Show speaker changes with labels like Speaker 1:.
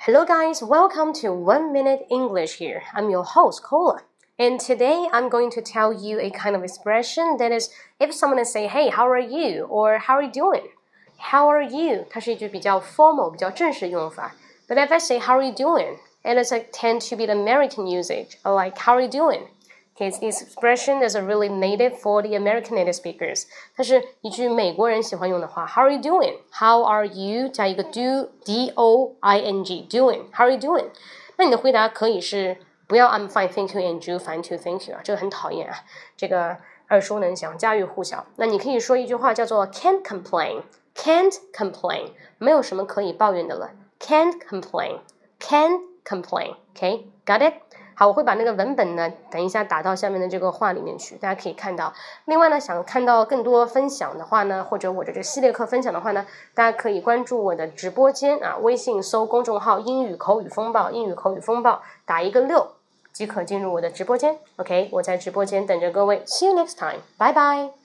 Speaker 1: Hello, guys. Welcome to One Minute English here. I'm your host, Cola. And today I'm going to tell you a kind of expression that is if someone is saying, Hey, how are you? or How are you doing? How are you? 它是一句比较 formal, 比较正式的用法。But if I say, How are you doing? It is like tend to be the American usage, like How are you doing? Okay, this expression is a really native for the American native speakers. 它是一句美国人喜欢用的话。How are you doing? How are you 加一个 do d o i n g doing? How are you doing? 那你的回答可以是不要 I'm fine, thank you, and you fine too, thank you 啊，这个很讨厌啊，这个耳熟能详，家喻户晓。那你可以说一句话叫做 Can't complain, can't complain，没有什么可以抱怨的了。Can't complain, can't complain. Okay, got it? 好，我会把那个文本呢，等一下打到下面的这个话里面去，大家可以看到。另外呢，想看到更多分享的话呢，或者我的这个系列课分享的话呢，大家可以关注我的直播间啊，微信搜公众号“英语口语风暴”，英语口语风暴，打一个六即可进入我的直播间。OK，我在直播间等着各位。See you next time，拜拜。